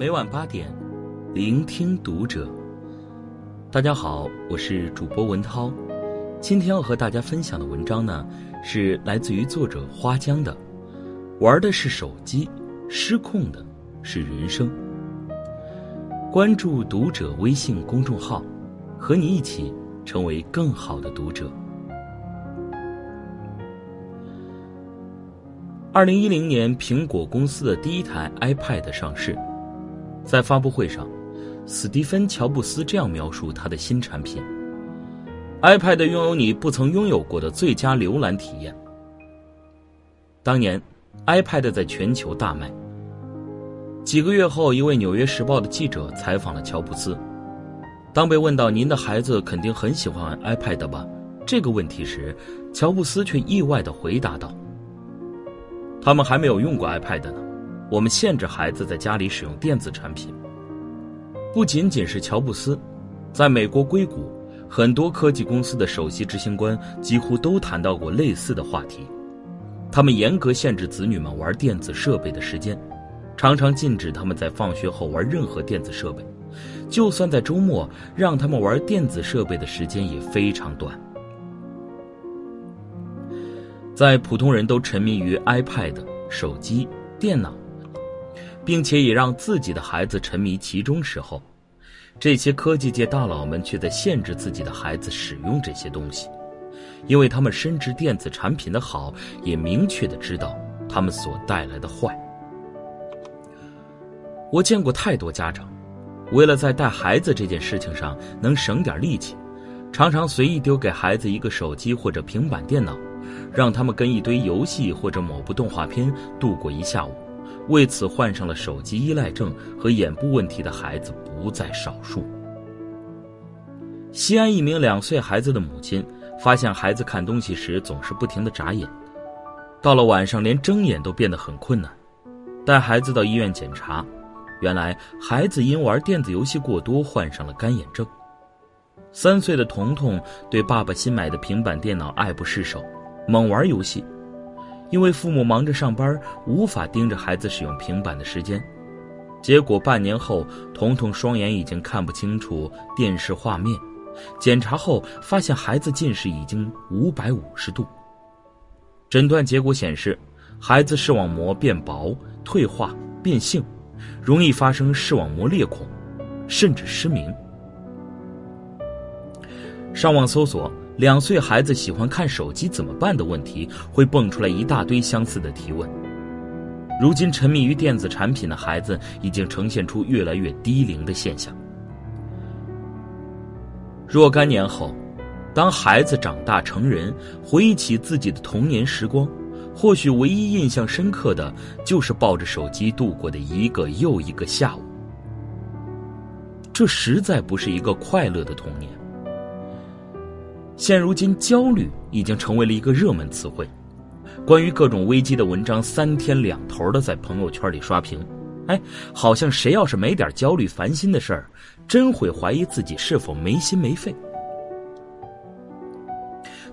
每晚八点，聆听读者。大家好，我是主播文涛。今天要和大家分享的文章呢，是来自于作者花江的。玩的是手机，失控的是人生。关注读者微信公众号，和你一起成为更好的读者。二零一零年，苹果公司的第一台 iPad 上市。在发布会上，史蒂芬·乔布斯这样描述他的新产品：“iPad 拥有你不曾拥有过的最佳浏览体验。”当年，iPad 在全球大卖。几个月后，一位《纽约时报》的记者采访了乔布斯。当被问到“您的孩子肯定很喜欢 iPad 吧？”这个问题时，乔布斯却意外的回答道。他们还没有用过 iPad 呢，我们限制孩子在家里使用电子产品。不仅仅是乔布斯，在美国硅谷，很多科技公司的首席执行官几乎都谈到过类似的话题。他们严格限制子女们玩电子设备的时间，常常禁止他们在放学后玩任何电子设备，就算在周末，让他们玩电子设备的时间也非常短。在普通人都沉迷于 iPad、手机、电脑，并且也让自己的孩子沉迷其中时候，这些科技界大佬们却在限制自己的孩子使用这些东西，因为他们深知电子产品的好，也明确的知道他们所带来的坏。我见过太多家长，为了在带孩子这件事情上能省点力气，常常随意丢给孩子一个手机或者平板电脑。让他们跟一堆游戏或者某部动画片度过一下午，为此患上了手机依赖症和眼部问题的孩子不在少数。西安一名两岁孩子的母亲发现孩子看东西时总是不停的眨眼，到了晚上连睁眼都变得很困难，带孩子到医院检查，原来孩子因玩电子游戏过多患上了干眼症。三岁的彤彤对爸爸新买的平板电脑爱不释手。猛玩游戏，因为父母忙着上班，无法盯着孩子使用平板的时间，结果半年后，彤彤双眼已经看不清楚电视画面，检查后发现孩子近视已经五百五十度。诊断结果显示，孩子视网膜变薄、退化、变性，容易发生视网膜裂孔，甚至失明。上网搜索。两岁孩子喜欢看手机怎么办的问题，会蹦出来一大堆相似的提问。如今沉迷于电子产品的孩子已经呈现出越来越低龄的现象。若干年后，当孩子长大成人，回忆起自己的童年时光，或许唯一印象深刻的就是抱着手机度过的一个又一个下午。这实在不是一个快乐的童年。现如今，焦虑已经成为了一个热门词汇。关于各种危机的文章，三天两头的在朋友圈里刷屏。哎，好像谁要是没点焦虑、烦心的事儿，真会怀疑自己是否没心没肺。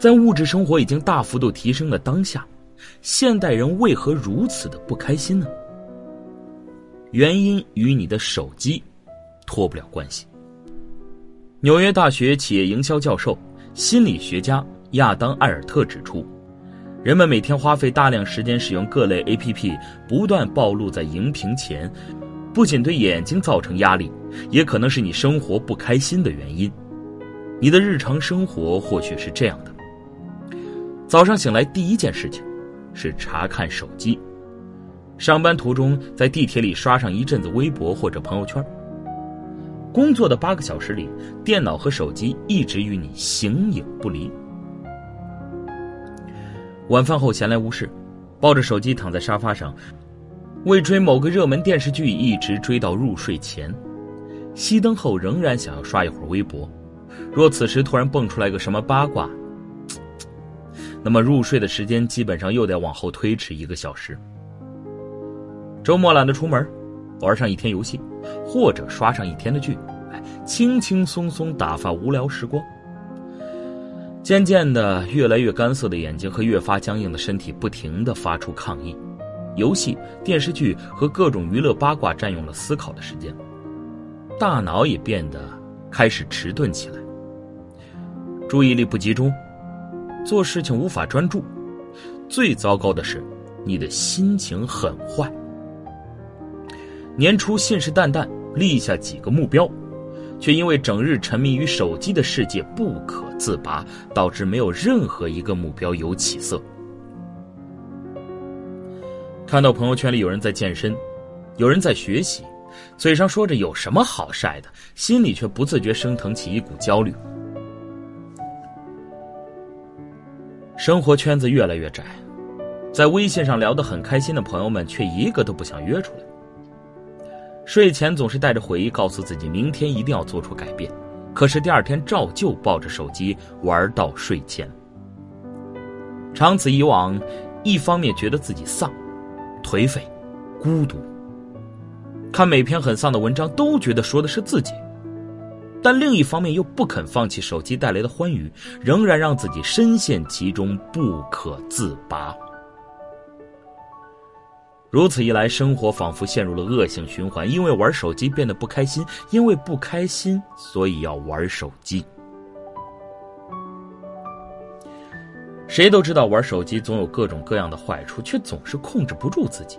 在物质生活已经大幅度提升的当下，现代人为何如此的不开心呢？原因与你的手机脱不了关系。纽约大学企业营销教授。心理学家亚当·艾尔特指出，人们每天花费大量时间使用各类 A.P.P，不断暴露在荧屏前，不仅对眼睛造成压力，也可能是你生活不开心的原因。你的日常生活或许是这样的：早上醒来第一件事情是查看手机，上班途中在地铁里刷上一阵子微博或者朋友圈。工作的八个小时里，电脑和手机一直与你形影不离。晚饭后闲来无事，抱着手机躺在沙发上，为追某个热门电视剧一直追到入睡前。熄灯后仍然想要刷一会儿微博，若此时突然蹦出来个什么八卦，那么入睡的时间基本上又得往后推迟一个小时。周末懒得出门。玩上一天游戏，或者刷上一天的剧，哎，轻轻松松打发无聊时光。渐渐的，越来越干涩的眼睛和越发僵硬的身体不停的发出抗议，游戏、电视剧和各种娱乐八卦占用了思考的时间，大脑也变得开始迟钝起来，注意力不集中，做事情无法专注，最糟糕的是，你的心情很坏。年初信誓旦旦立下几个目标，却因为整日沉迷于手机的世界不可自拔，导致没有任何一个目标有起色。看到朋友圈里有人在健身，有人在学习，嘴上说着有什么好晒的，心里却不自觉升腾起一股焦虑。生活圈子越来越窄，在微信上聊得很开心的朋友们，却一个都不想约出来。睡前总是带着悔意，告诉自己明天一定要做出改变，可是第二天照旧抱着手机玩到睡前。长此以往，一方面觉得自己丧。颓废、孤独，看每篇很丧的文章都觉得说的是自己，但另一方面又不肯放弃手机带来的欢愉，仍然让自己深陷其中不可自拔。如此一来，生活仿佛陷入了恶性循环，因为玩手机变得不开心，因为不开心，所以要玩手机。谁都知道玩手机总有各种各样的坏处，却总是控制不住自己。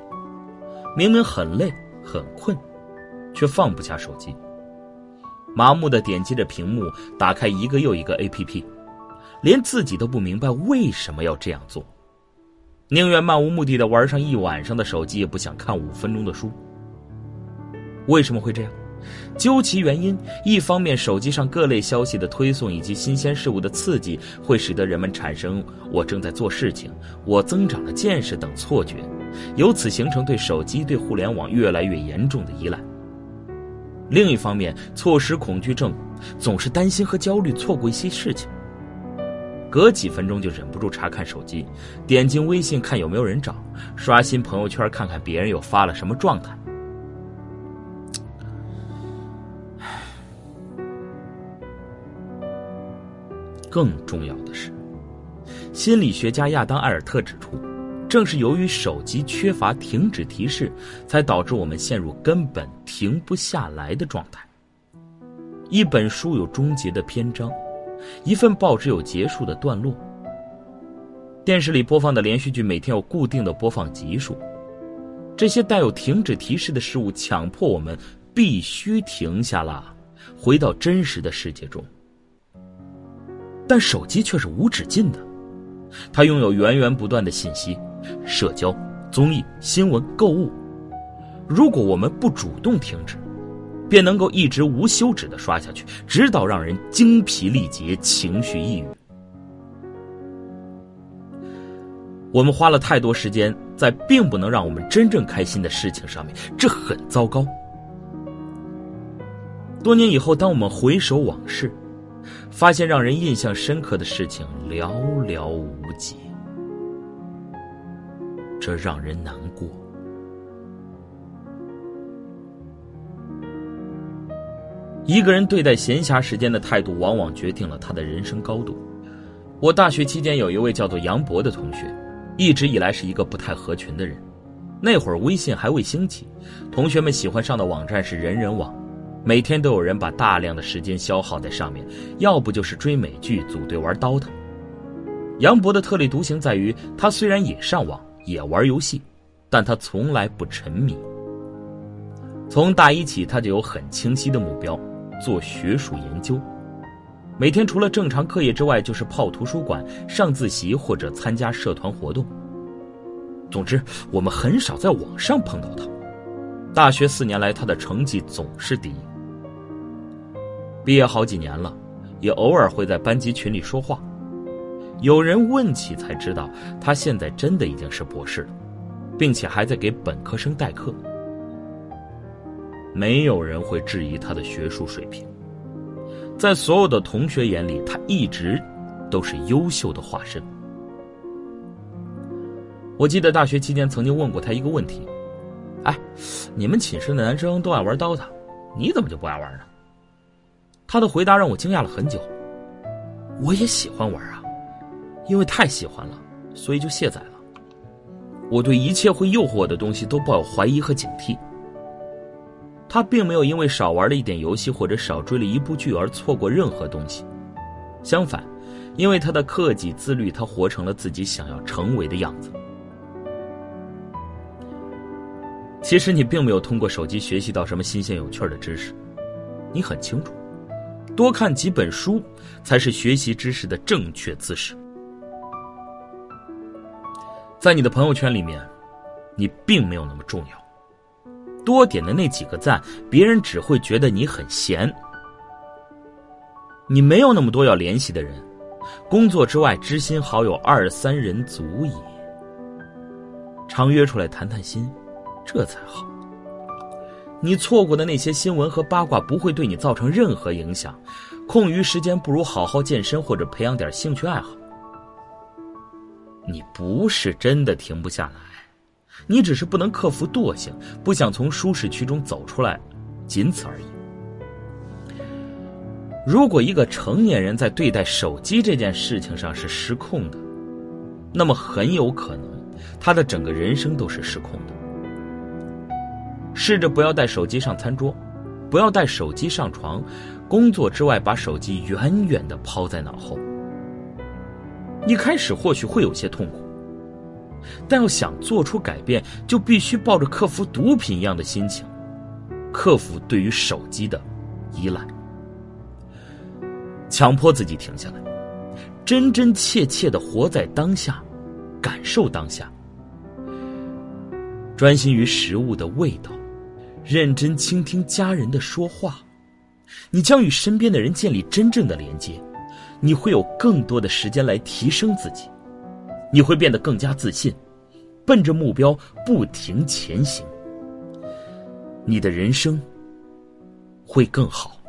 明明很累很困，却放不下手机。麻木的点击着屏幕，打开一个又一个 APP，连自己都不明白为什么要这样做。宁愿漫无目的的玩上一晚上的手机，也不想看五分钟的书。为什么会这样？究其原因，一方面，手机上各类消息的推送以及新鲜事物的刺激，会使得人们产生“我正在做事情，我增长了见识”等错觉，由此形成对手机、对互联网越来越严重的依赖。另一方面，错失恐惧症，总是担心和焦虑错过一些事情，隔几分钟就忍不住查看手机，点进微信看有没有人找，刷新朋友圈看看别人又发了什么状态。更重要的是，心理学家亚当·艾尔特指出，正是由于手机缺乏停止提示，才导致我们陷入根本停不下来的状态。一本书有终结的篇章，一份报纸有结束的段落，电视里播放的连续剧每天有固定的播放集数，这些带有停止提示的事物，强迫我们必须停下了，回到真实的世界中。但手机却是无止境的，它拥有源源不断的信息、社交、综艺、新闻、购物。如果我们不主动停止，便能够一直无休止的刷下去，直到让人精疲力竭、情绪抑郁。我们花了太多时间在并不能让我们真正开心的事情上面，这很糟糕。多年以后，当我们回首往事，发现让人印象深刻的事情寥寥无几，这让人难过。一个人对待闲暇时间的态度，往往决定了他的人生高度。我大学期间有一位叫做杨博的同学，一直以来是一个不太合群的人。那会儿微信还未兴起，同学们喜欢上的网站是人人网。每天都有人把大量的时间消耗在上面，要不就是追美剧、组队玩 DOTA。杨博的特立独行在于，他虽然也上网、也玩游戏，但他从来不沉迷。从大一起，他就有很清晰的目标，做学术研究。每天除了正常课业之外，就是泡图书馆、上自习或者参加社团活动。总之，我们很少在网上碰到他。大学四年来，他的成绩总是第一。毕业好几年了，也偶尔会在班级群里说话。有人问起才知道，他现在真的已经是博士了，并且还在给本科生代课。没有人会质疑他的学术水平，在所有的同学眼里，他一直都是优秀的化身。我记得大学期间曾经问过他一个问题：“哎，你们寝室的男生都爱玩 DOTA，你怎么就不爱玩呢？”他的回答让我惊讶了很久。我也喜欢玩啊，因为太喜欢了，所以就卸载了。我对一切会诱惑我的东西都抱有怀疑和警惕。他并没有因为少玩了一点游戏或者少追了一部剧而错过任何东西，相反，因为他的克己自律，他活成了自己想要成为的样子。其实你并没有通过手机学习到什么新鲜有趣的知识，你很清楚，多看几本书才是学习知识的正确姿势。在你的朋友圈里面，你并没有那么重要，多点的那几个赞，别人只会觉得你很闲。你没有那么多要联系的人，工作之外知心好友二三人足矣，常约出来谈谈心。这才好。你错过的那些新闻和八卦不会对你造成任何影响，空余时间不如好好健身或者培养点兴趣爱好。你不是真的停不下来，你只是不能克服惰性，不想从舒适区中走出来，仅此而已。如果一个成年人在对待手机这件事情上是失控的，那么很有可能他的整个人生都是失控的。试着不要带手机上餐桌，不要带手机上床，工作之外把手机远远的抛在脑后。一开始或许会有些痛苦，但要想做出改变，就必须抱着克服毒品一样的心情，克服对于手机的依赖，强迫自己停下来，真真切切的活在当下，感受当下，专心于食物的味道。认真倾听家人的说话，你将与身边的人建立真正的连接，你会有更多的时间来提升自己，你会变得更加自信，奔着目标不停前行，你的人生会更好。